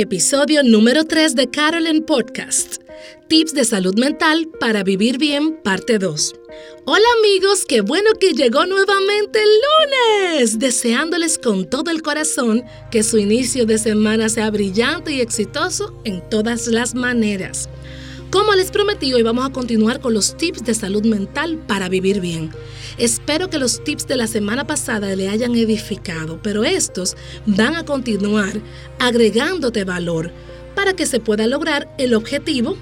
Episodio número 3 de Carolyn Podcast. Tips de salud mental para vivir bien, parte 2. Hola amigos, qué bueno que llegó nuevamente el lunes, deseándoles con todo el corazón que su inicio de semana sea brillante y exitoso en todas las maneras. Como les prometí, hoy vamos a continuar con los tips de salud mental para vivir bien. Espero que los tips de la semana pasada le hayan edificado, pero estos van a continuar agregándote valor para que se pueda lograr el objetivo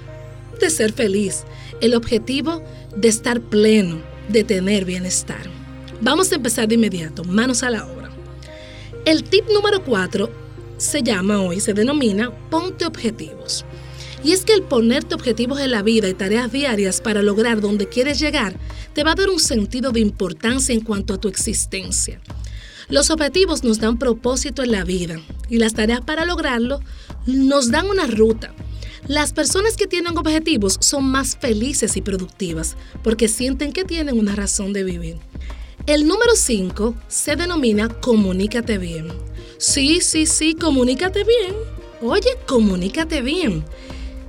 de ser feliz, el objetivo de estar pleno, de tener bienestar. Vamos a empezar de inmediato, manos a la obra. El tip número 4 se llama hoy, se denomina ponte objetivos. Y es que el ponerte objetivos en la vida y tareas diarias para lograr donde quieres llegar te va a dar un sentido de importancia en cuanto a tu existencia. Los objetivos nos dan propósito en la vida y las tareas para lograrlo nos dan una ruta. Las personas que tienen objetivos son más felices y productivas porque sienten que tienen una razón de vivir. El número 5 se denomina comunícate bien. Sí, sí, sí, comunícate bien. Oye, comunícate bien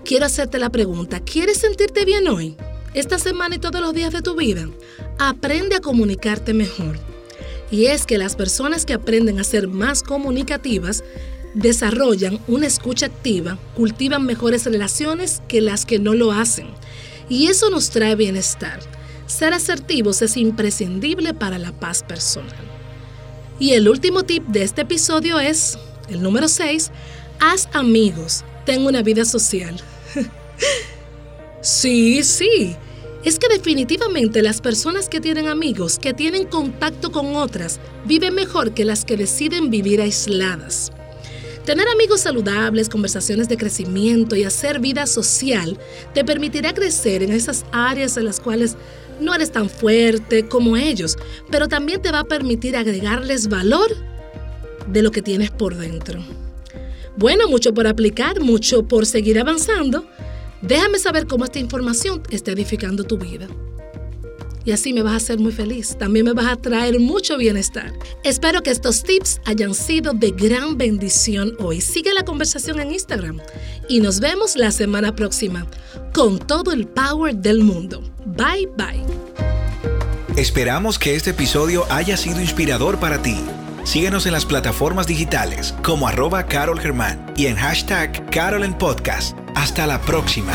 quiero hacerte la pregunta, ¿quieres sentirte bien hoy? Esta semana y todos los días de tu vida. Aprende a comunicarte mejor. Y es que las personas que aprenden a ser más comunicativas desarrollan una escucha activa, cultivan mejores relaciones que las que no lo hacen. Y eso nos trae bienestar. Ser asertivos es imprescindible para la paz personal. Y el último tip de este episodio es, el número 6, haz amigos, ten una vida social. sí, sí. Es que definitivamente las personas que tienen amigos, que tienen contacto con otras, viven mejor que las que deciden vivir aisladas. Tener amigos saludables, conversaciones de crecimiento y hacer vida social te permitirá crecer en esas áreas en las cuales no eres tan fuerte como ellos, pero también te va a permitir agregarles valor de lo que tienes por dentro. Bueno, mucho por aplicar, mucho por seguir avanzando. Déjame saber cómo esta información está edificando tu vida. Y así me vas a hacer muy feliz. También me vas a traer mucho bienestar. Espero que estos tips hayan sido de gran bendición hoy. Sigue la conversación en Instagram. Y nos vemos la semana próxima con todo el power del mundo. Bye bye. Esperamos que este episodio haya sido inspirador para ti. Síguenos en las plataformas digitales como arroba Carol Germán y en hashtag Carol en Podcast. Hasta la próxima.